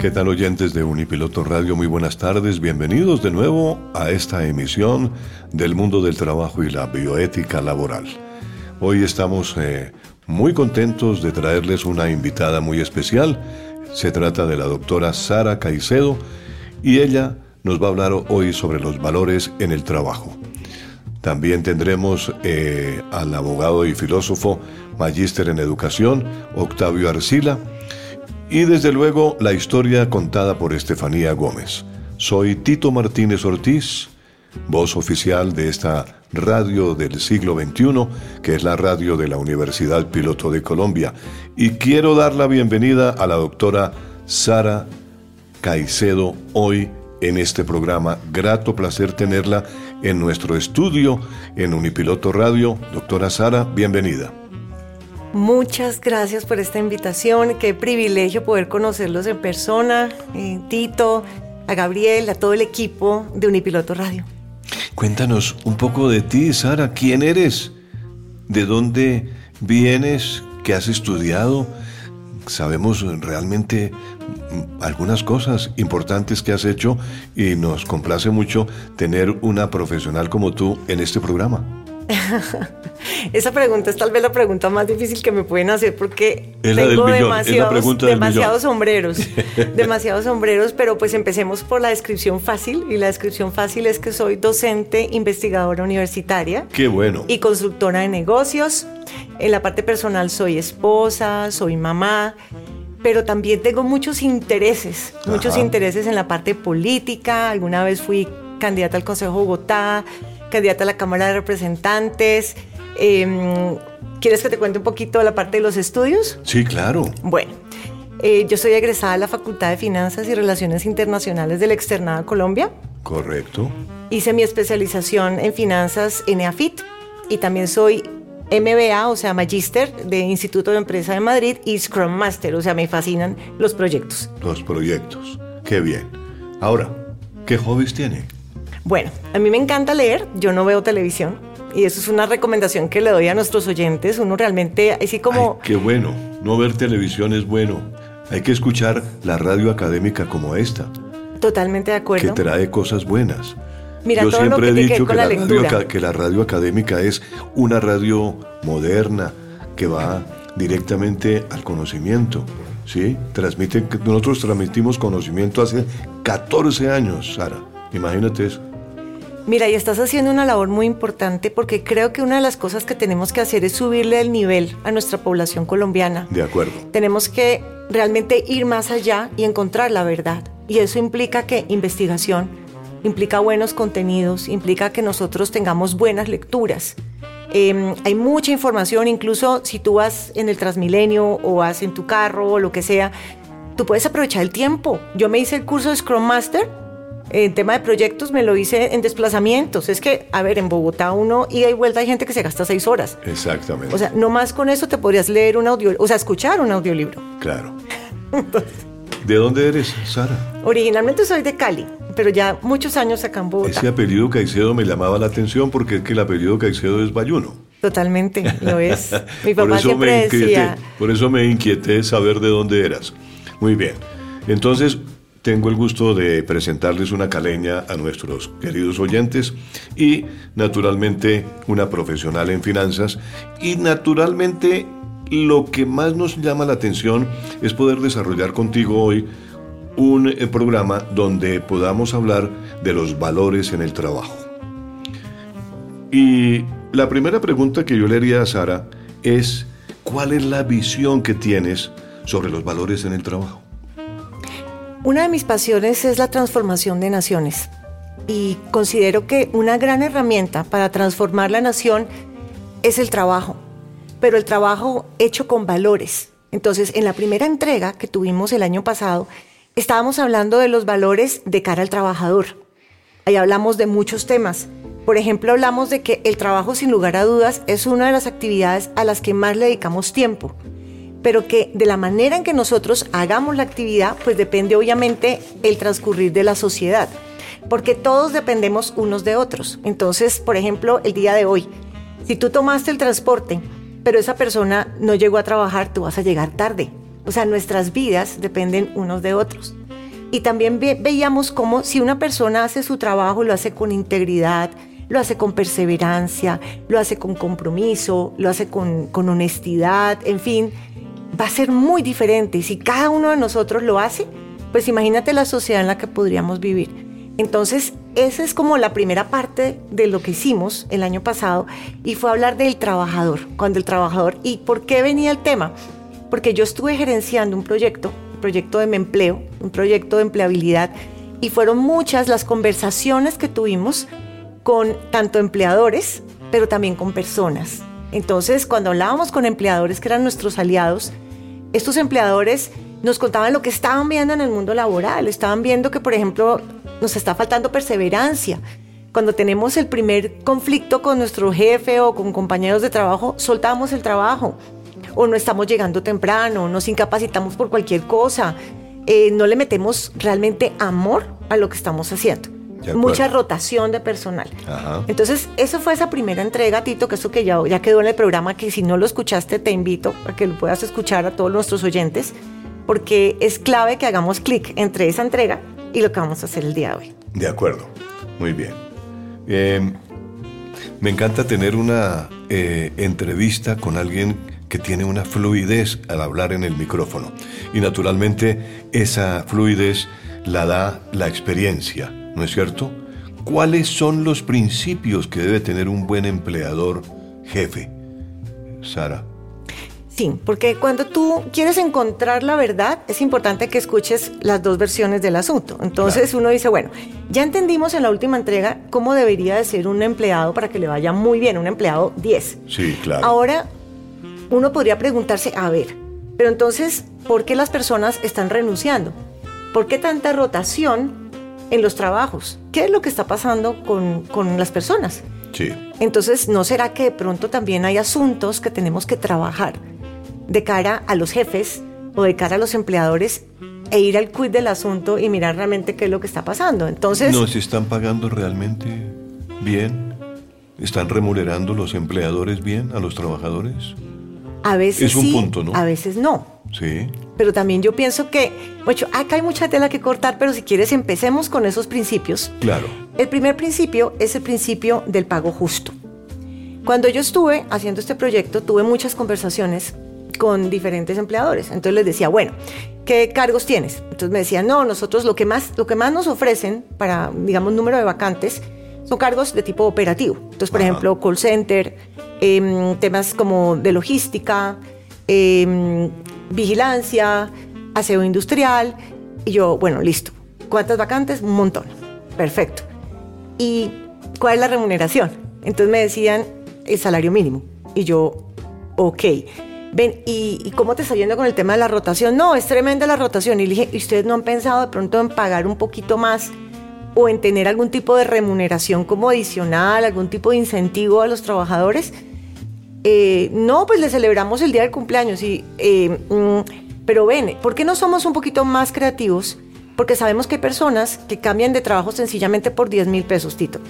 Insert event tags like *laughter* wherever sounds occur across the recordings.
¿Qué tal oyentes de Unipiloto Radio? Muy buenas tardes, bienvenidos de nuevo a esta emisión del mundo del trabajo y la bioética laboral. Hoy estamos eh, muy contentos de traerles una invitada muy especial. Se trata de la doctora Sara Caicedo y ella nos va a hablar hoy sobre los valores en el trabajo. También tendremos eh, al abogado y filósofo, magíster en educación, Octavio Arcila, y desde luego la historia contada por Estefanía Gómez. Soy Tito Martínez Ortiz, voz oficial de esta radio del siglo XXI, que es la radio de la Universidad Piloto de Colombia, y quiero dar la bienvenida a la doctora Sara Caicedo hoy en este programa. Grato placer tenerla en nuestro estudio en Unipiloto Radio. Doctora Sara, bienvenida. Muchas gracias por esta invitación. Qué privilegio poder conocerlos en persona. Eh, Tito, a Gabriel, a todo el equipo de Unipiloto Radio. Cuéntanos un poco de ti, Sara. ¿Quién eres? ¿De dónde vienes? ¿Qué has estudiado? Sabemos realmente algunas cosas importantes que has hecho y nos complace mucho tener una profesional como tú en este programa. *laughs* Esa pregunta es tal vez la pregunta más difícil que me pueden hacer porque tengo demasiados, demasiados sombreros, *laughs* demasiados sombreros, pero pues empecemos por la descripción fácil y la descripción fácil es que soy docente, investigadora universitaria. Qué bueno. Y consultora de negocios. En la parte personal soy esposa, soy mamá, pero también tengo muchos intereses, muchos intereses en la parte política. Alguna vez fui candidata al Consejo de Bogotá, candidata a la Cámara de Representantes. Em, ¿Quieres que te cuente un poquito de la parte de los estudios? Sí, claro. Bueno, eh, yo soy egresada de la Facultad de Finanzas y Relaciones Internacionales de la Externada Colombia. Correcto. Hice mi especialización en finanzas en EAFIT y también soy MBA, o sea, Magister de Instituto de Empresa de Madrid y Scrum Master, o sea, me fascinan los proyectos. Los proyectos, qué bien. Ahora, ¿qué hobbies tiene? Bueno, a mí me encanta leer, yo no veo televisión y eso es una recomendación que le doy a nuestros oyentes. Uno realmente, así como... qué bueno, no ver televisión es bueno. Hay que escuchar la radio académica como esta. Totalmente de acuerdo. Que trae cosas buenas. Mira, Yo siempre he dicho que la, radio, que la radio académica es una radio moderna que va directamente al conocimiento. ¿sí? Transmiten, nosotros transmitimos conocimiento hace 14 años, Sara. Imagínate eso. Mira, y estás haciendo una labor muy importante porque creo que una de las cosas que tenemos que hacer es subirle el nivel a nuestra población colombiana. De acuerdo. Tenemos que realmente ir más allá y encontrar la verdad. Y eso implica que investigación, implica buenos contenidos, implica que nosotros tengamos buenas lecturas. Em, hay mucha información, incluso si tú vas en el Transmilenio o vas en tu carro o lo que sea, tú puedes aprovechar el tiempo. Yo me hice el curso de Scrum Master en tema de proyectos me lo hice en desplazamientos. Es que, a ver, en Bogotá uno ida y vuelta hay gente que se gasta seis horas. Exactamente. O sea, no más con eso te podrías leer un audio, o sea, escuchar un audiolibro. Claro. *laughs* ¿De dónde eres, Sara? Originalmente soy de Cali, pero ya muchos años acá en Bogotá. Ese apellido Caicedo me llamaba la atención porque es que el apellido Caicedo es bayuno. Totalmente, lo es. *laughs* Mi papá siempre decía... Por eso me inquieté saber de dónde eras. Muy bien. Entonces, tengo el gusto de presentarles una caleña a nuestros queridos oyentes y naturalmente una profesional en finanzas y naturalmente lo que más nos llama la atención es poder desarrollar contigo hoy un eh, programa donde podamos hablar de los valores en el trabajo. Y la primera pregunta que yo le haría a Sara es, ¿cuál es la visión que tienes sobre los valores en el trabajo? Una de mis pasiones es la transformación de naciones y considero que una gran herramienta para transformar la nación es el trabajo, pero el trabajo hecho con valores. Entonces, en la primera entrega que tuvimos el año pasado, estábamos hablando de los valores de cara al trabajador. Ahí hablamos de muchos temas. Por ejemplo, hablamos de que el trabajo sin lugar a dudas es una de las actividades a las que más le dedicamos tiempo pero que de la manera en que nosotros hagamos la actividad, pues depende obviamente el transcurrir de la sociedad, porque todos dependemos unos de otros. Entonces, por ejemplo, el día de hoy, si tú tomaste el transporte, pero esa persona no llegó a trabajar, tú vas a llegar tarde. O sea, nuestras vidas dependen unos de otros. Y también veíamos cómo si una persona hace su trabajo, lo hace con integridad, lo hace con perseverancia, lo hace con compromiso, lo hace con, con honestidad, en fin, va a ser muy diferente. Y si cada uno de nosotros lo hace, pues imagínate la sociedad en la que podríamos vivir. Entonces, esa es como la primera parte de lo que hicimos el año pasado y fue hablar del trabajador, cuando el trabajador, ¿y por qué venía el tema? Porque yo estuve gerenciando un proyecto, un proyecto de empleo, un proyecto de empleabilidad y fueron muchas las conversaciones que tuvimos con tanto empleadores, pero también con personas. Entonces, cuando hablábamos con empleadores que eran nuestros aliados, estos empleadores nos contaban lo que estaban viendo en el mundo laboral. Estaban viendo que, por ejemplo, nos está faltando perseverancia. Cuando tenemos el primer conflicto con nuestro jefe o con compañeros de trabajo, soltamos el trabajo. O no estamos llegando temprano, nos incapacitamos por cualquier cosa. Eh, no le metemos realmente amor a lo que estamos haciendo mucha rotación de personal. Entonces, eso fue esa primera entrega, Tito, que eso que ya, ya quedó en el programa, que si no lo escuchaste, te invito a que lo puedas escuchar a todos nuestros oyentes, porque es clave que hagamos clic entre esa entrega y lo que vamos a hacer el día de hoy. De acuerdo, muy bien. Em, me encanta tener una eh, entrevista con alguien que tiene una fluidez al hablar en el micrófono. Y naturalmente esa fluidez la da la experiencia ¿no es cierto? ¿Cuáles son los principios que debe tener un buen empleador jefe? Sara. Sí, porque cuando tú quieres encontrar la verdad, es importante que escuches las dos versiones del asunto. Entonces uno dice, bueno, ya entendimos en la última entrega cómo debería de ser un empleado para que le vaya muy bien, un empleado 10. Sí, claro. Ahora uno podría preguntarse, a ver, pero entonces, ¿por qué las personas están renunciando? ¿Por qué tanta rotación en los trabajos. ¿Qué es lo que está pasando con, con las personas? Sí. Entonces, ¿no será que de pronto también hay asuntos que tenemos que trabajar de cara a los jefes o de cara a los empleadores e ir al quid del asunto y mirar realmente qué es lo que está pasando? Entonces... ¿No se están pagando realmente bien? ¿Están remunerando los empleadores bien a los trabajadores? A veces es un sí, punto, ¿no? A veces no. Sí. Pero también yo pienso que, bueno, acá hay mucha tela que cortar, pero si quieres empecemos con esos principios. Claro. El primer principio es el principio del pago justo. Cuando yo estuve haciendo este proyecto, tuve muchas conversaciones con diferentes empleadores. Entonces les decía, bueno, ¿qué cargos tienes? Entonces me decían, no, nosotros lo que más, lo que más nos ofrecen para, digamos, número de vacantes son cargos de tipo operativo. Entonces, por ejemplo, call center, em, temas como de logística, eh, vigilancia, aseo industrial. Y yo, bueno, listo. ¿Cuántas vacantes? Un montón. Perfecto. ¿Y cuál es la remuneración? Entonces me decían el salario mínimo. Y yo, ok. Ven, ¿y, cómo te está yendo con el tema de la rotación? No, es tremenda la rotación. Y le dije, ¿y ustedes no han pensado de pronto en pagar un poquito más o en tener algún tipo de remuneración como adicional, algún tipo de incentivo a los trabajadores? Eh, no, pues le celebramos el día del cumpleaños y eh, mm, Pero ven, ¿por qué no somos un poquito más creativos? Porque sabemos que hay personas que cambian de trabajo sencillamente por 10 mil pesos, Tito.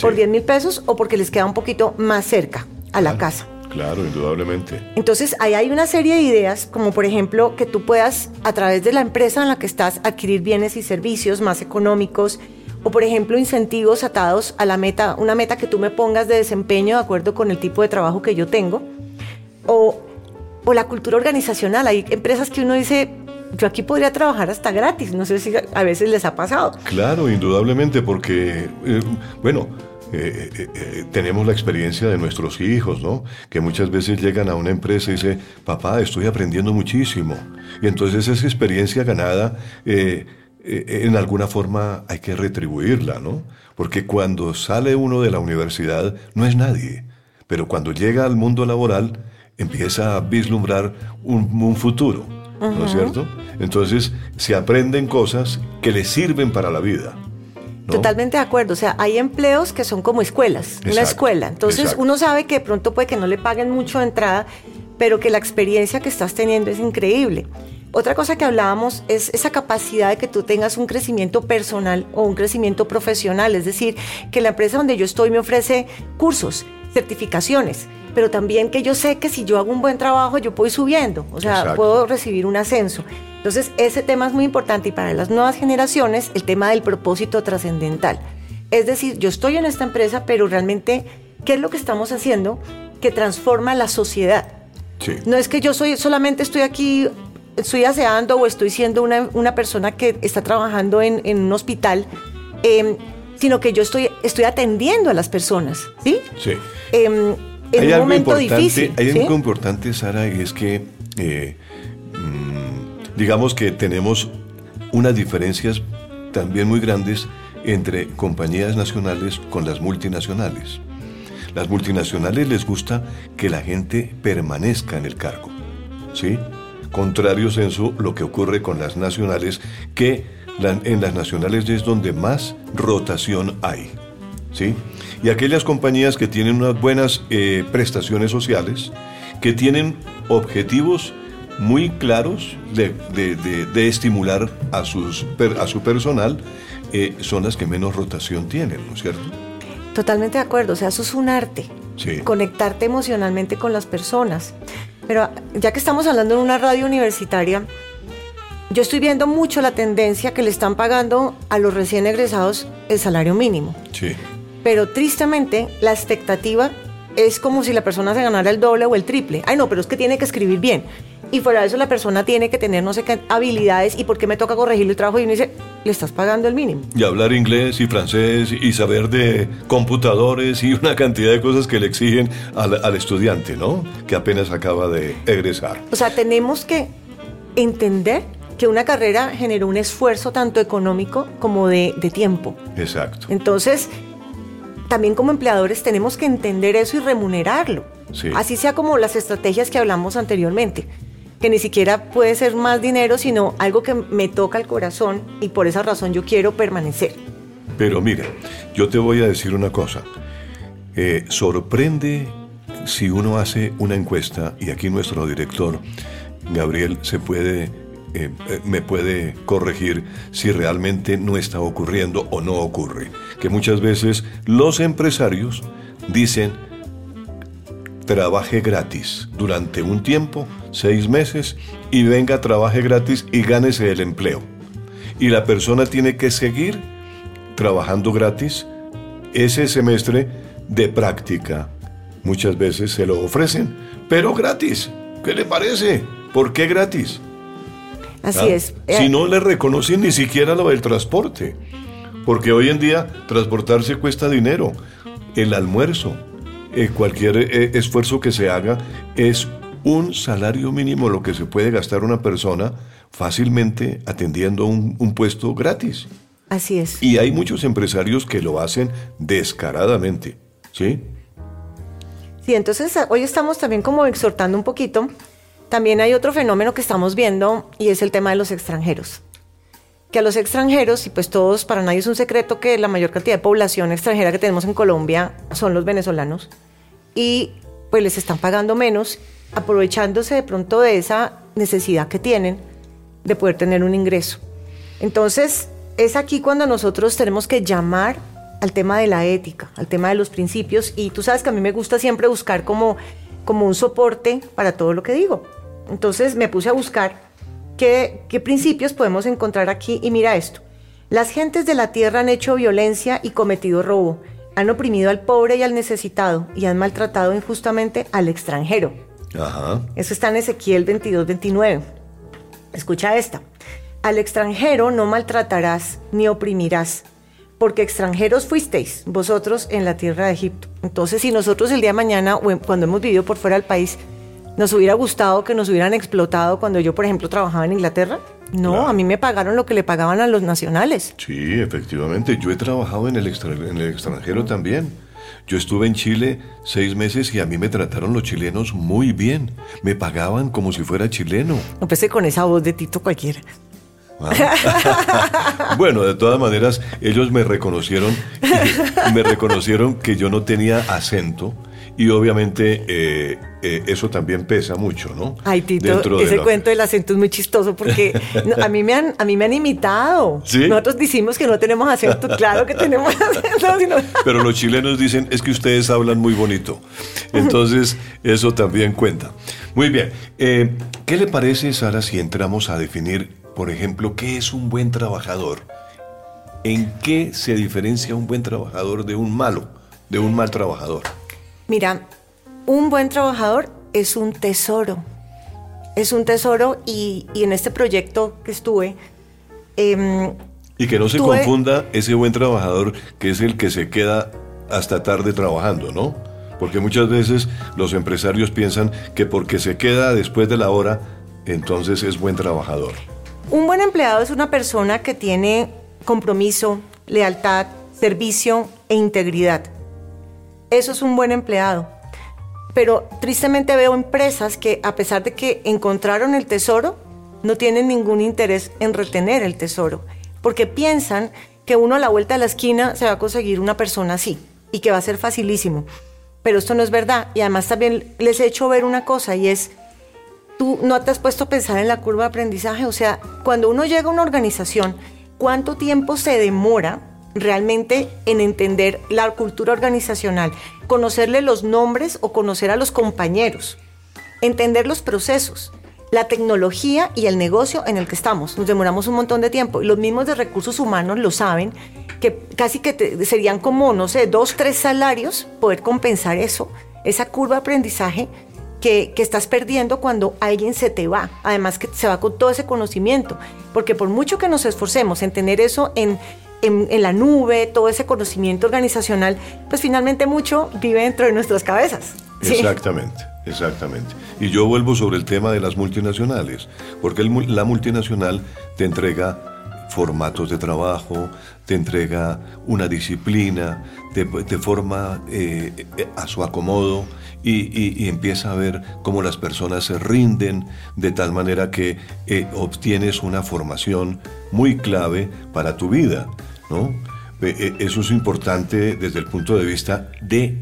Por 10 mil pesos o porque les queda un poquito más cerca a la casa. Claro, indudablemente. Entonces, ahí hay una serie de ideas, como por ejemplo que tú puedas, a través de la empresa en la que estás, adquirir bienes y servicios más económicos, o por ejemplo incentivos atados a la meta, una meta que tú me pongas de desempeño de acuerdo con el tipo de trabajo que yo tengo, o, o la cultura organizacional. Hay empresas que uno dice, yo aquí podría trabajar hasta gratis, no sé si a veces les ha pasado. Claro, indudablemente, porque, eh, bueno, eh, eh, tenemos la experiencia de nuestros hijos, ¿no? Que muchas veces llegan a una empresa y dicen, papá, estoy aprendiendo muchísimo. Y entonces esa experiencia ganada en alguna forma hay que retribuirla, ¿no? Porque cuando sale uno de la universidad no es nadie, pero cuando llega al mundo laboral empieza a vislumbrar un, futuro, ¿no es cierto? Entonces se aprenden cosas que le sirven para la vida. Totalmente de acuerdo. O sea, hay empleos que son como escuelas, una escuela. Entonces uno sabe que de pronto puede que no le paguen mucho de entrada, pero que la experiencia que estás teniendo es increíble. Otra cosa que hablábamos es esa capacidad de que tú tengas un crecimiento personal o un crecimiento profesional, es decir, que la empresa donde yo estoy me ofrece cursos, certificaciones, pero también que yo sé que si yo hago un buen trabajo yo voy subiendo, o sea, puedo recibir un ascenso. Entonces, ese tema es muy importante y para las nuevas generaciones el tema del propósito trascendental. Es decir, yo estoy en esta empresa, pero realmente, ¿qué es lo que estamos haciendo que transforma la sociedad? No es que yo soy solamente estoy aquí estoy aseando o estoy siendo una, persona que está trabajando en, un hospital, em, sino que yo estoy, estoy atendiendo a las personas, ¿sí? Sí. Em, en un momento difícil. Hay algo importante, Sara, y es que, eh, mm, digamos que tenemos unas diferencias también muy grandes entre compañías nacionales con las multinacionales. Las multinacionales les gusta que la gente permanezca en el cargo, ¿sí? Contrario censo lo que ocurre con las nacionales, que en las nacionales es donde más rotación hay. ¿sí? Y aquellas compañías que tienen unas buenas eh, prestaciones sociales, que tienen objetivos muy claros de, estimular a, sus, a su personal, eh, son las que menos rotación tienen, ¿no es cierto? Totalmente de acuerdo, o sea, eso es un arte. Conectarte emocionalmente con las personas. Pero ya que estamos hablando en una radio universitaria, yo estoy viendo mucho la tendencia que le están pagando a los recién egresados el salario mínimo. Sí. Pero tristemente, la expectativa es como si la persona se ganara el doble o el triple. Ay, no, pero es que tiene que escribir bien. Y fuera de eso, la persona tiene que tener no sé qué habilidades. ¿Y por qué me toca corregirle el trabajo? Y uno dice, le estás pagando el mínimo. Y hablar inglés y francés y saber de computadores y una cantidad de cosas que le exigen al, estudiante, ¿no? Que apenas acaba de egresar. O sea, tenemos que entender que una carrera generó un esfuerzo tanto económico como de, de tiempo. Exacto. Entonces, también como empleadores tenemos que entender eso y remunerarlo. Así sea como las estrategias que hablamos anteriormente, que ni siquiera puede ser más dinero, sino algo que me toca el corazón y por esa razón yo quiero permanecer. Pero mira, yo te voy a decir una cosa. Eh, sorprende si uno hace una encuesta, y aquí nuestro director, Gabriel, se puede eh, eh, me puede corregir si realmente no está ocurriendo o no ocurre. Que muchas veces los empresarios dicen, trabaje gratis durante un tiempo, seis meses, y venga, trabaje gratis y gánese el empleo. Y la persona tiene que seguir trabajando gratis ese semestre de práctica. Muchas veces se lo ofrecen, pero gratis. ¿Qué le parece? ¿Por qué gratis? Así ¿Ah? es. Si eh, no le reconocen ni siquiera lo del transporte, porque hoy en día transportarse cuesta dinero, el almuerzo, eh, cualquier eh, esfuerzo que se haga es un salario mínimo lo que se puede gastar una persona fácilmente atendiendo un, un puesto gratis. Así es. Y hay muchos empresarios que lo hacen descaradamente, ¿sí? Sí, entonces hoy estamos también como exhortando un poquito también hay otro fenómeno que estamos viendo y es el tema de los extranjeros. Que a los extranjeros, y pues todos, para nadie es un secreto que la mayor cantidad de población extranjera que tenemos en Colombia son los venezolanos, y pues les están pagando menos aprovechándose de pronto de esa necesidad que tienen de poder tener un ingreso. Entonces, es aquí cuando nosotros tenemos que llamar al tema de la ética, al tema de los principios, y tú sabes que a mí me gusta siempre buscar como, como un soporte para todo lo que digo. Entonces me puse a buscar qué, qué principios podemos encontrar aquí y mira esto. Las gentes de la tierra han hecho violencia y cometido robo, han oprimido al pobre y al necesitado y han maltratado injustamente al extranjero. Ajá. Eso está en Ezequiel 22, 29. Escucha esta. Al extranjero no maltratarás ni oprimirás, porque extranjeros fuisteis vosotros en la tierra de Egipto. Entonces, si nosotros el día de mañana, cuando hemos vivido por fuera del país, nos hubiera gustado que nos hubieran explotado cuando yo, por ejemplo, trabajaba en Inglaterra, no, a mí me pagaron lo que le pagaban a los nacionales. Sí, efectivamente. Yo he trabajado en el, en el extranjero también. Yo estuve en Chile seis meses y a mí me trataron los chilenos muy bien. Me pagaban como si fuera chileno. Empecé con esa voz de Tito cualquiera. Ah. *laughs* bueno, de todas maneras, ellos me reconocieron, me *laughs* reconocieron que yo no tenía acento y obviamente eh, eh, eso también pesa mucho, ¿no? Ay, Tito, ese cuento del acento es muy chistoso porque *laughs* a, mí me han, a mí me han imitado. Nosotros decimos que no tenemos acento, claro que tenemos *laughs* acento. Pero los chilenos dicen, es que ustedes hablan muy bonito. Entonces, eso también cuenta. Muy bien. Eh, ¿Qué le parece, Sara, si entramos a definir, por ejemplo, qué es un buen trabajador? ¿En qué se diferencia un buen trabajador de un malo, de un mal trabajador? Mira, un buen trabajador es un tesoro. Es un tesoro y, en este proyecto que estuve... Em, y que no se confunda ese buen trabajador que es el que se queda hasta tarde trabajando, ¿no? Porque muchas veces los empresarios piensan que porque se queda después de la hora, entonces es buen trabajador. Un buen empleado es una persona que tiene compromiso, lealtad, servicio e integridad. Eso es un buen empleado. Pero tristemente veo empresas que a pesar de que encontraron el tesoro, no tienen ningún interés en retener el tesoro, porque piensan que uno a la vuelta de la esquina se va a conseguir una persona así y que va a ser facilísimo. Pero esto no es verdad. Y además también les he hecho ver una cosa y es, tú no te has puesto a pensar en la curva de aprendizaje. O sea, cuando uno llega a una organización, ¿cuánto tiempo se demora realmente en entender la cultura organizacional, conocerle los nombres o conocer a los compañeros, entender los procesos, la tecnología y el negocio en el que estamos. Nos demoramos un montón de tiempo y los mismos de recursos humanos lo saben, que casi que serían como, no sé, dos, tres salarios poder compensar eso, esa curva de aprendizaje que, que, estás perdiendo cuando alguien se te va. Además que se va con todo ese conocimiento. Porque por mucho que nos esforcemos en tener eso en en, la nube, todo ese conocimiento organizacional, pues finalmente mucho vive dentro de nuestras cabezas. Exactamente, exactamente. Y yo vuelvo sobre el tema de las multinacionales, porque la multinacional te entrega formatos de trabajo, te entrega una disciplina, te, forma eh, eh, a su acomodo y, empieza a ver cómo las personas se rinden de tal manera que eh, obtienes una formación muy clave para tu vida. ¿No? Eh, eso es importante desde el punto de vista de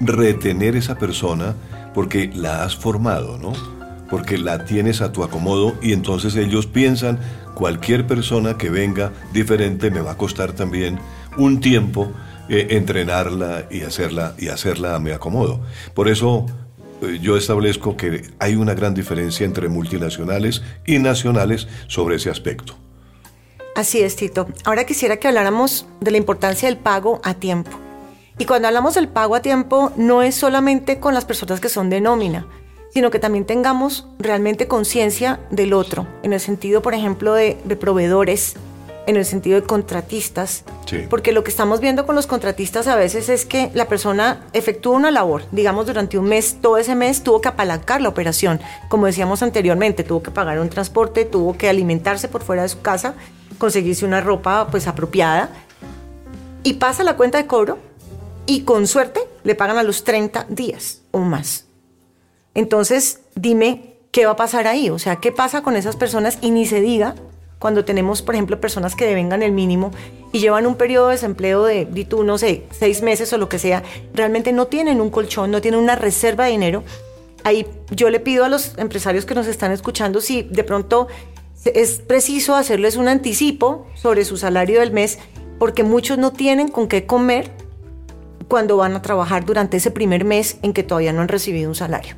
retener esa persona porque la has formado, ¿no? Porque la tienes a tu acomodo y entonces ellos piensan, cualquier persona que venga diferente me va a costar también un tiempo eh, entrenarla y hacerla, y hacerla a mi acomodo. Por eso eh, yo establezco que hay una gran diferencia entre multinacionales y nacionales sobre ese aspecto. Así es, Tito. Ahora quisiera que habláramos de la importancia del pago a tiempo. Y cuando hablamos del pago a tiempo, no es solamente con las personas que son de nómina, sino que también tengamos realmente conciencia del otro, en el sentido, por ejemplo, de, proveedores, en el sentido de contratistas. Porque lo que estamos viendo con los contratistas a veces es que la persona efectúa una labor, digamos durante un mes, todo ese mes tuvo que apalancar la operación, como decíamos anteriormente, tuvo que pagar un transporte, tuvo que alimentarse por fuera de su casa conseguirse una ropa pues apropiada. Y pasa la cuenta de cobro y con suerte le pagan a los 30 días o más. Entonces, dime qué va a pasar ahí, o sea, qué pasa con esas personas y ni se diga cuando tenemos, por ejemplo, personas que devengan el mínimo y llevan un periodo de desempleo de, tú, no sé, seis meses o lo que sea, realmente no tienen un colchón, no tienen una reserva de dinero. Ahí yo le pido a los empresarios que nos están escuchando si de pronto es preciso hacerles un anticipo sobre su salario del mes, porque muchos no tienen con qué comer cuando van a trabajar durante ese primer mes en que todavía no han recibido un salario.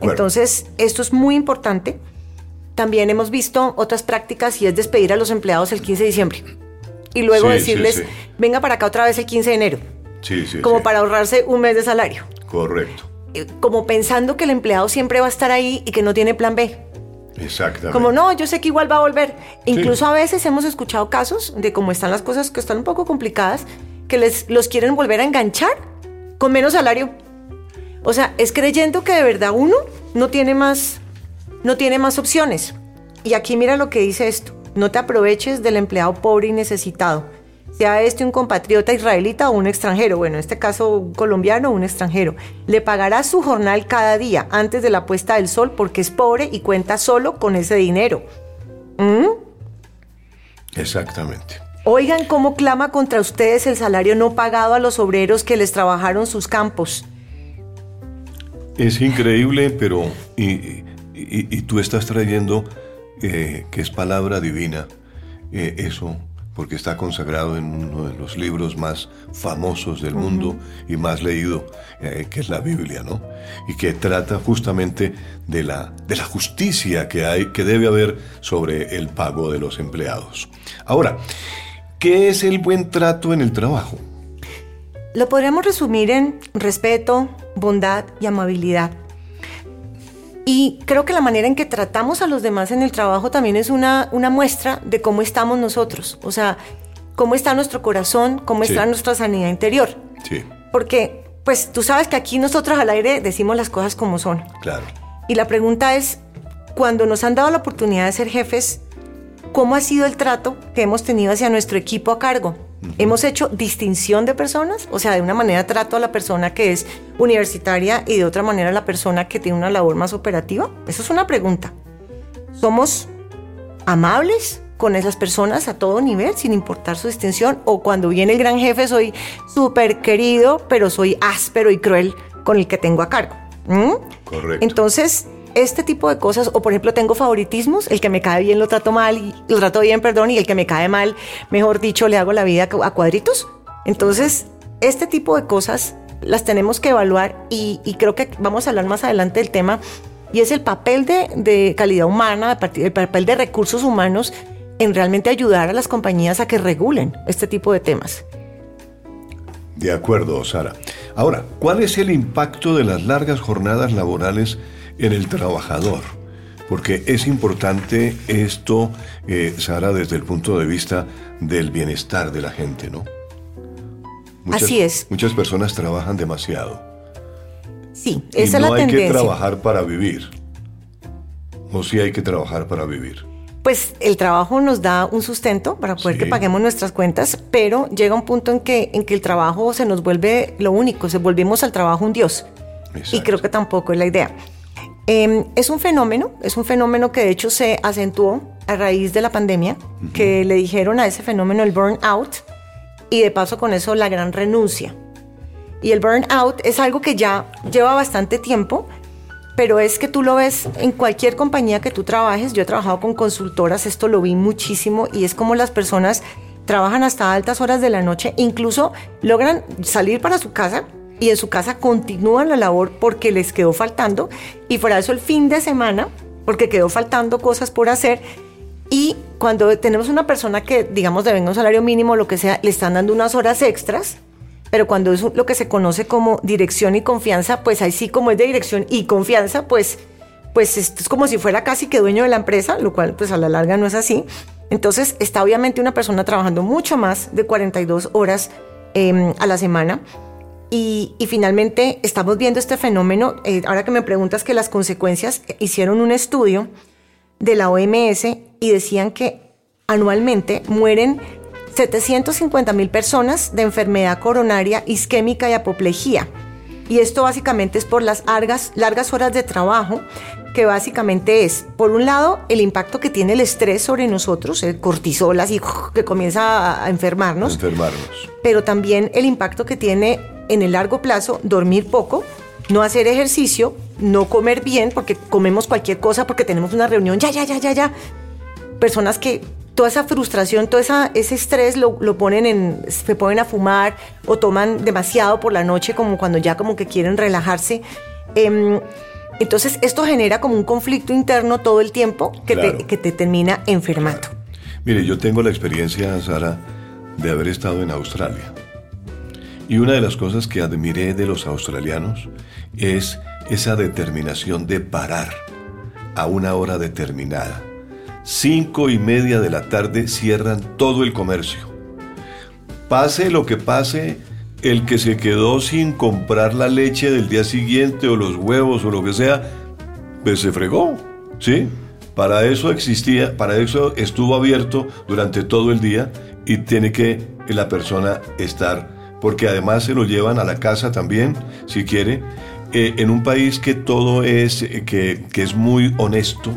Entonces, esto es muy importante. También hemos visto otras prácticas y es despedir a los empleados el 15 de diciembre y luego decirles, venga para acá otra vez el 15 de enero. como para ahorrarse un mes de salario. Correcto. Eh, como pensando que el empleado siempre va a estar ahí y que no tiene plan B. Exactamente. Como no, yo sé que igual va a volver. Incluso a veces hemos escuchado casos de cómo están las cosas que están un poco complicadas, que les los quieren volver a enganchar con menos salario. O sea, es creyendo que de verdad uno no tiene más, no tiene más opciones. Y aquí mira lo que dice esto. No te aproveches del empleado pobre y necesitado sea este un compatriota israelita o un extranjero, bueno, en este caso un colombiano o un extranjero, le pagará su jornal cada día antes de la puesta del sol porque es pobre y cuenta solo con ese dinero. ¿Mm? Exactamente. Oigan cómo clama contra ustedes el salario no pagado a los obreros que les trabajaron sus campos. Es increíble, pero y, tú estás trayendo eh, que es palabra divina, eh, eso porque está consagrado en uno de los libros más famosos del mundo y más leído, eh, que es la Biblia, ¿no? Y que trata justamente de la, de la justicia que hay, que debe haber sobre el pago de los empleados. Ahora, ¿qué es el buen trato en el trabajo? Lo podríamos resumir en respeto, bondad y amabilidad. Y creo que la manera en que tratamos a los demás en el trabajo también es una, una muestra de cómo estamos nosotros. O sea, cómo está nuestro corazón, cómo está nuestra sanidad interior. Sí. Porque, pues tú sabes que aquí nosotros al aire decimos las cosas como son. Claro. Y la pregunta es, cuando nos han dado la oportunidad de ser jefes, ¿cómo ha sido el trato que hemos tenido hacia nuestro equipo a cargo? Hemos hecho distinción de personas, o sea, de una manera trato a la persona que es universitaria y de otra manera a la persona que tiene una labor más operativa. Eso es una pregunta. ¿Somos amables con esas personas a todo nivel, sin importar su distinción? O cuando viene el gran jefe soy súper querido, pero soy áspero y cruel con el que tengo a cargo. ¿Mm? Correcto. Entonces, este tipo de cosas, o por ejemplo tengo favoritismos, el que me cae bien lo trato mal, y, lo trato bien, perdón, y el que me cae mal, mejor dicho, le hago la vida a cuadritos. Entonces, este tipo de cosas las tenemos que evaluar y, creo que vamos a hablar más adelante del tema, y es el papel de, calidad humana, el papel de recursos humanos en realmente ayudar a las compañías a que regulen este tipo de temas. De acuerdo, Sara. Ahora, ¿cuál es el impacto de las largas jornadas laborales en el trabajador. Porque es importante esto, eh, Sara, desde el punto de vista del bienestar de la gente, ¿no? Así es. Muchas personas trabajan demasiado. Sí, esa es la tendencia. No hay que trabajar para vivir. O sí hay que trabajar para vivir. Pues el trabajo nos da un sustento para poder que paguemos nuestras cuentas, pero llega un punto en que, en que el trabajo se nos vuelve lo único, se volvemos al trabajo un dios. Y creo que tampoco es la idea. Em, es un fenómeno, es un fenómeno que de hecho se acentuó a raíz de la pandemia, que le dijeron a ese fenómeno el burnout y de paso con eso la gran renuncia. Y el burnout es algo que ya lleva bastante tiempo, pero es que tú lo ves en cualquier compañía que tú trabajes. Yo he trabajado con consultoras, esto lo vi muchísimo y es como las personas trabajan hasta altas horas de la noche, incluso logran salir para su casa y en su casa continúan la labor porque les quedó faltando. Y fuera eso el fin de semana porque quedó faltando cosas por hacer. Y cuando tenemos una persona que digamos debe un salario mínimo lo que sea le están dando unas horas extras pero cuando es lo que se conoce como dirección y confianza pues ahí sí como es de dirección y confianza pues pues es como si fuera casi que dueño de la empresa lo cual pues a la larga no es así. Entonces está obviamente una persona trabajando mucho más de 42 horas em, a la semana y, finalmente estamos viendo este fenómeno, eh, ahora que me preguntas que las consecuencias, eh, hicieron un estudio de la OMS y decían que anualmente mueren 750 mil personas de enfermedad coronaria isquémica y apoplejía. Y esto básicamente es por las largas, largas horas de trabajo, que básicamente es, por un lado, el impacto que tiene el estrés sobre nosotros, el cortisol así *laughs* que comienza a enfermarnos. Enfermarnos. Pero también el impacto que tiene en el largo plazo dormir poco, no hacer ejercicio, no comer bien, porque comemos cualquier cosa, porque tenemos una reunión, ya, ya, ya, ya, ya. Personas que toda esa frustración, todo esa, ese estrés lo, ponen en, se ponen a fumar o toman demasiado por la noche, como cuando ya como que quieren relajarse. Em, entonces esto genera como un conflicto interno todo el tiempo que, te, que te termina enfermando. Mire, yo tengo la experiencia, Sara, de haber estado en Australia. Y una de las cosas que admiré de los australianos es esa determinación de parar a una hora determinada. Cinco y media de la tarde cierran todo el comercio. Pase lo que pase, el que se quedó sin comprar la leche del día siguiente o los huevos o lo que sea, pues se fregó, ¿sí? Para eso existía, para eso estuvo abierto durante todo el día y tiene que la persona estar porque además se lo llevan a la casa también, si quiere, eh, en un país que todo es, eh, que, que es muy honesto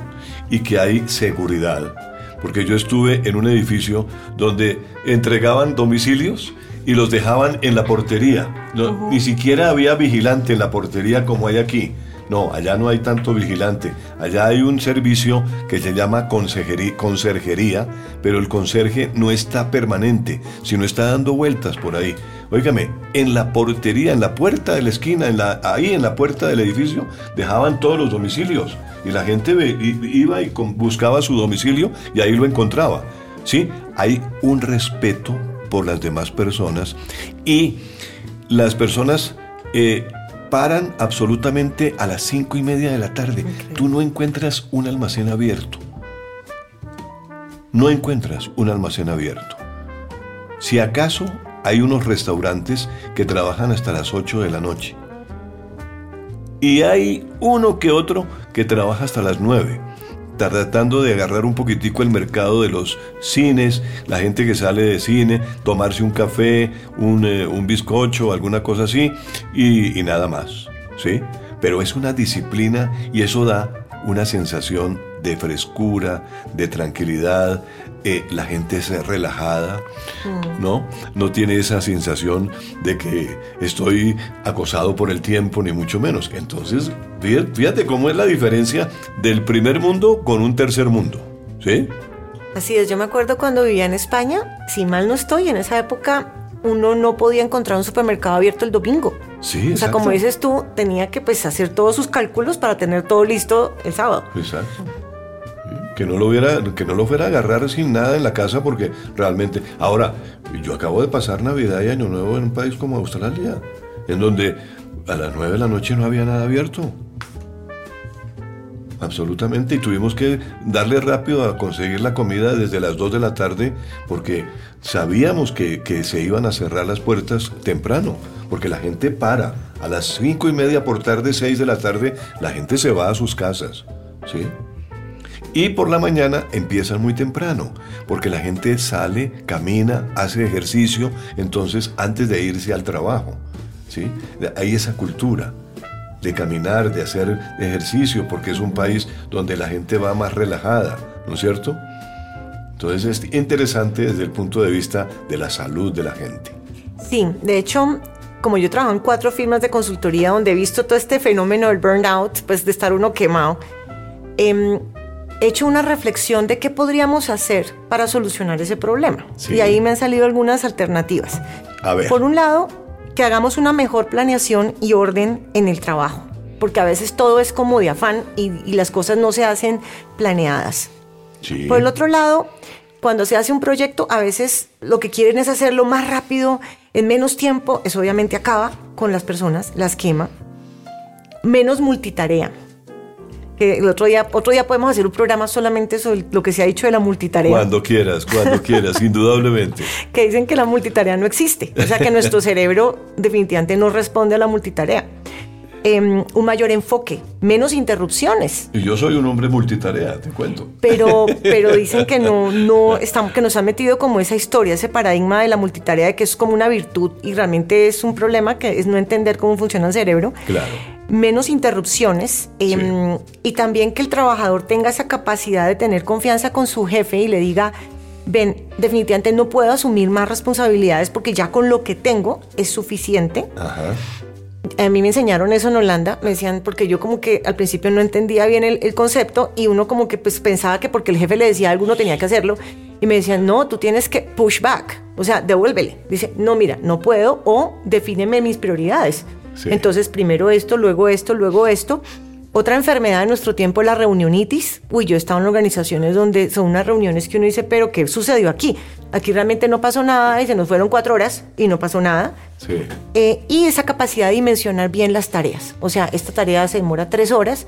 y que hay seguridad. Porque yo estuve en un edificio donde entregaban domicilios y los dejaban en la portería. Ni siquiera había vigilante en la portería como hay aquí. No, allá no hay tanto vigilante. Allá hay un servicio que se llama conserjería, pero el conserje no está permanente, sino está dando vueltas por ahí. Óigame, en la portería, en la puerta de la esquina, en la, ahí en la puerta del edificio, dejaban todos los domicilios. Y la gente iba y buscaba su domicilio y ahí lo encontraba. ¿Sí? Hay un respeto por las demás personas y las personas eh, paran absolutamente a las cinco y media de la tarde. Tú no encuentras un almacén abierto. No encuentras un almacén abierto. Si acaso hay unos restaurantes que trabajan hasta las 8 de la noche. Y hay uno que otro que trabaja hasta las 9, tratando de agarrar un poquitico el mercado de los cines, la gente que sale de cine, tomarse un café, un, eh, bizcocho, alguna cosa así, y, y nada más. ¿sí? Pero es una disciplina y eso da una sensación de frescura, de tranquilidad, eh, la gente es relajada, mm. ¿no? No tiene esa sensación de que estoy acosado por el tiempo, ni mucho menos. Entonces, fíjate cómo es la diferencia del primer mundo con un tercer mundo, ¿sí? Así es, yo me acuerdo cuando vivía en España, si mal no estoy, en esa época uno no podía encontrar un supermercado abierto el domingo. Sí, O sea, como dices tú, tenía que pues hacer todos sus cálculos para tener todo listo el sábado. Exacto que no lo hubiera, que no lo fuera a agarrar sin nada en la casa porque realmente. Ahora, yo acabo de pasar Navidad y Año Nuevo en un país como Australia, en donde a las 9 de la noche no había nada abierto. Absolutamente, y tuvimos que darle rápido a conseguir la comida desde las 2 de la tarde porque sabíamos que, se iban a cerrar las puertas temprano, porque la gente para. A las 5 y media por tarde, 6 de la tarde, la gente se va a sus casas. ¿Sí? Y por la mañana empiezan muy temprano, porque la gente sale, camina, hace ejercicio, entonces antes de irse al trabajo. ¿sí? Hay esa cultura de caminar, de hacer ejercicio, porque es un país donde la gente va más relajada, ¿no es cierto? Entonces es interesante desde el punto de vista de la salud de la gente. Sí, de hecho, como yo trabajo en cuatro firmas de consultoría donde he visto todo este fenómeno del burnout, pues de estar uno quemado, eh, hecho una reflexión de qué podríamos hacer para solucionar ese problema. Y ahí me han salido algunas alternativas. A ver. Por un lado, que hagamos una mejor planeación y orden en el trabajo, porque a veces todo es como de afán y, las cosas no se hacen planeadas. Sí. Por el otro lado, cuando se hace un proyecto, a veces lo que quieren es hacerlo más rápido, en menos tiempo, eso obviamente acaba con las personas, las quema. Menos multitarea el otro día, otro día podemos hacer un programa solamente sobre lo que se ha dicho de la multitarea. Cuando quieras, cuando *laughs* quieras, indudablemente. Que dicen que la multitarea no existe, o sea que nuestro *laughs* cerebro definitivamente no responde a la multitarea. Em, un mayor enfoque, menos interrupciones. Y yo soy un hombre multitarea, te cuento. Pero, *laughs* pero dicen que no, no estamos, que nos han metido como esa historia, ese paradigma de la multitarea, de que es como una virtud y realmente es un problema que es no entender cómo funciona el cerebro. Claro menos interrupciones em, y también que el trabajador tenga esa capacidad de tener confianza con su jefe y le diga, ven, definitivamente no puedo asumir más responsabilidades porque ya con lo que tengo es suficiente. A mí me enseñaron eso en Holanda, me decían, porque yo como que al principio no entendía bien el, el concepto y uno como que pues pensaba que porque el jefe le decía algo uno tenía que hacerlo y me decían, no, tú tienes que push back, o sea, devuélvele. Dice, no, mira, no puedo o defíneme mis prioridades. Entonces, primero esto, luego esto, luego esto. Otra enfermedad de nuestro tiempo es la reunionitis. Uy, yo he estado en organizaciones donde son unas reuniones que uno dice, pero ¿qué sucedió aquí? Aquí realmente no pasó nada y se nos fueron cuatro horas y no pasó nada. Sí. Eh, y esa capacidad de dimensionar bien las tareas. O sea, esta tarea se demora tres horas,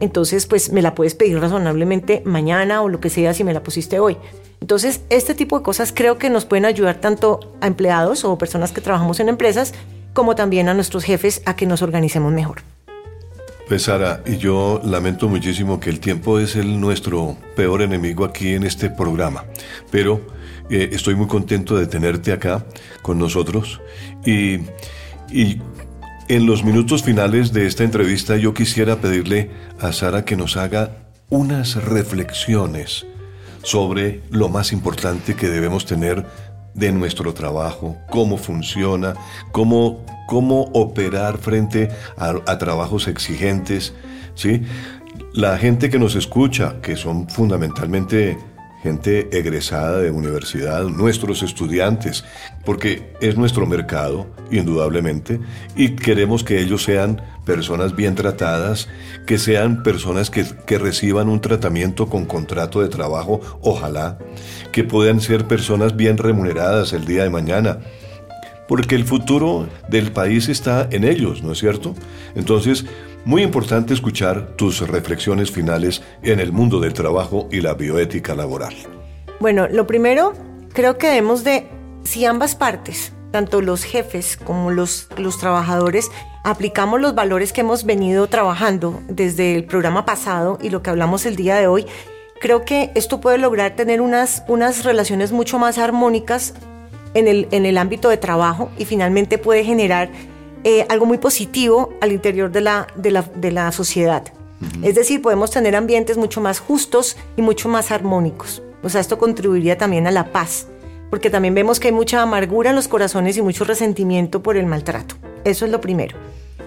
entonces pues me la puedes pedir razonablemente mañana o lo que sea si me la pusiste hoy. Entonces, este tipo de cosas creo que nos pueden ayudar tanto a empleados o personas que trabajamos en empresas, como también a nuestros jefes a que nos organicemos mejor. Sara, y yo lamento muchísimo que el tiempo es el nuestro peor enemigo aquí en este programa, pero eh, estoy muy contento de tenerte acá con nosotros. Y, y en los minutos finales de esta entrevista yo quisiera pedirle a Sara que nos haga unas reflexiones sobre lo más importante que debemos tener de nuestro trabajo, cómo funciona, cómo, cómo operar frente a, trabajos exigentes. ¿sí? La gente que nos escucha, que son fundamentalmente gente egresada de universidad, nuestros estudiantes, porque es nuestro mercado, indudablemente, y queremos que ellos sean personas bien tratadas, que sean personas que, que, reciban un tratamiento con contrato de trabajo, ojalá, que puedan ser personas bien remuneradas el día de mañana, porque el futuro del país está en ellos, ¿no es cierto? Entonces, muy importante escuchar tus reflexiones finales en el mundo del trabajo y la bioética laboral. Bueno, lo primero, creo que debemos de, si ambas partes, tanto los jefes como los, los trabajadores, aplicamos los valores que hemos venido trabajando desde el programa pasado y lo que hablamos el día de hoy, creo que esto puede lograr tener unas, unas relaciones mucho más armónicas en el, en el ámbito de trabajo y finalmente puede generar eh, algo muy positivo al interior de la, de la, de la sociedad. Es decir, podemos tener ambientes mucho más justos y mucho más armónicos. O sea, esto contribuiría también a la paz, porque también vemos que hay mucha amargura en los corazones y mucho resentimiento por el maltrato. Eso es lo primero.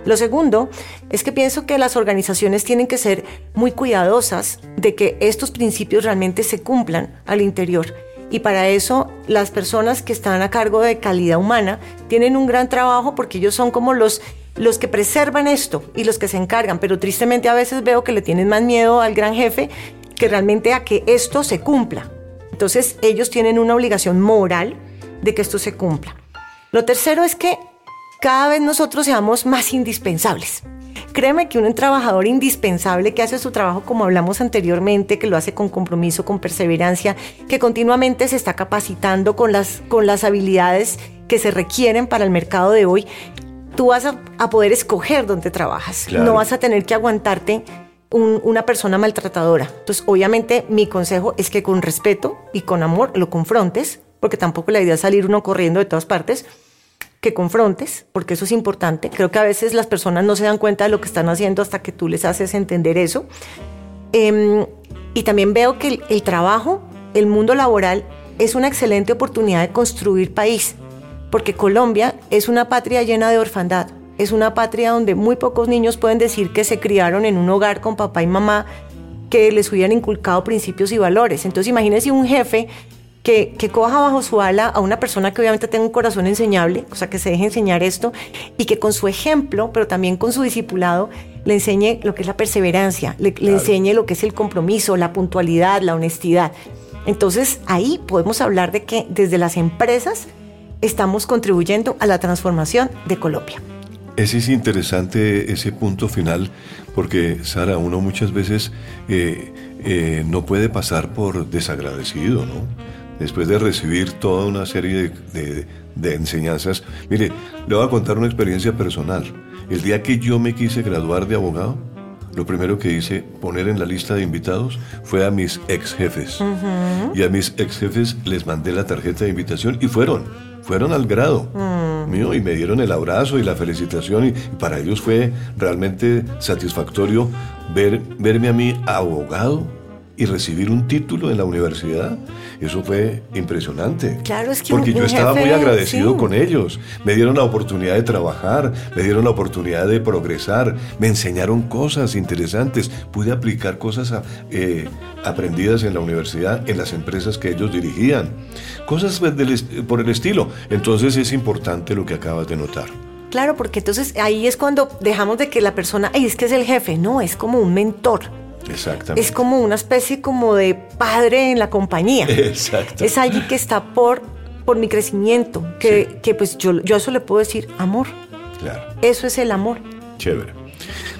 Lo segundo es que pienso que las organizaciones tienen que ser muy cuidadosas de que estos principios realmente se cumplan al interior y para eso las personas que están a cargo de calidad humana tienen un gran trabajo porque ellos son como los los que preservan esto y los que se encargan, pero tristemente a veces veo que le tienen más miedo al gran jefe que realmente a que esto se cumpla. Entonces ellos tienen una obligación moral de que esto se cumpla. Lo tercero es que cada vez nosotros seamos más indispensables. Créeme que un trabajador indispensable que hace su trabajo como hablamos anteriormente, que lo hace con compromiso, con perseverancia, que continuamente se está capacitando con las, con las habilidades que se requieren para el mercado de hoy, tú vas a, poder escoger dónde trabajas. No vas a tener que aguantarte una persona maltratadora. Entonces, obviamente, mi consejo es que con respeto y con amor lo confrontes, porque tampoco la idea es salir uno corriendo de todas partes que confrontes, porque eso es importante. Creo que a veces las personas no se dan cuenta de lo que están haciendo hasta que tú les haces entender eso. Em, y también veo que el, trabajo, el mundo laboral, es una excelente oportunidad de construir país, porque Colombia es una patria llena de orfandad, es una patria donde muy pocos niños pueden decir que se criaron en un hogar con papá y mamá que les hubieran inculcado principios y valores. Entonces imagínense un jefe que, coja bajo su ala a una persona que obviamente tenga un corazón enseñable, o sea, que se deje enseñar esto y que con su ejemplo, pero también con su discipulado, le enseñe lo que es la perseverancia, le, enseñe lo que es el compromiso, la puntualidad, la honestidad. Entonces ahí podemos hablar de que desde las empresas estamos contribuyendo a la transformación de Colombia. Ese es interesante ese punto final, porque Sara, uno muchas veces eh, eh, no puede pasar por desagradecido, ¿no? Después de recibir toda una serie de, enseñanzas. Mire, le voy a contar una experiencia personal. El día que yo me quise graduar de abogado, lo primero que hice poner en la lista de invitados fue a mis ex jefes. Y a mis ex jefes les mandé la tarjeta de invitación y fueron, fueron al grado mm. mío y me dieron el abrazo y la felicitación y, para ellos fue realmente satisfactorio ver, verme a mí abogado y recibir un título en la universidad. Eso fue impresionante. Claro, es que Porque yo estaba muy agradecido sí. con ellos. Me dieron la oportunidad de trabajar, me dieron la oportunidad de progresar, me enseñaron cosas interesantes. Pude aplicar cosas eh, aprendidas en la universidad, en las empresas que ellos dirigían. Cosas pues, por el estilo. Entonces es importante lo que acabas de notar. Claro, porque entonces ahí es cuando dejamos de que la persona, ay, es que es el jefe, no, es como un mentor, Exactamente. es como una especie como de padre en la compañía. *laughs* Exacto. Es alguien que está por, por mi crecimiento, que, Sí. que pues yo, yo a eso le puedo decir amor, Claro. eso es el amor. Chévere.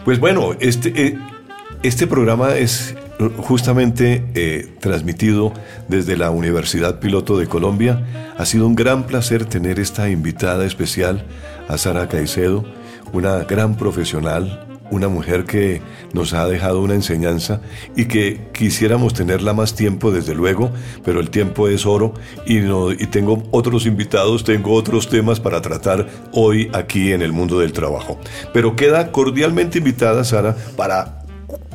Pues bueno, este, eh, este programa es justamente eh, transmitido desde la Universidad Piloto de Colombia. Ha sido un gran placer tener esta invitada especial a Sara Caicedo, una gran profesional, una mujer que nos ha dejado una enseñanza y que quisiéramos tenerla más tiempo, desde luego, pero el tiempo es oro y, tengo otros invitados, tengo otros temas para tratar hoy aquí en el mundo del trabajo. Pero queda cordialmente invitada, Sara, para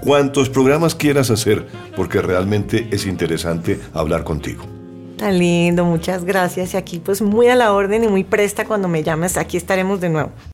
cuantos programas quieras hacer, porque realmente es interesante hablar contigo. Tan lindo, muchas gracias. Y aquí pues muy a la orden y muy presta cuando me llames, aquí estaremos de nuevo.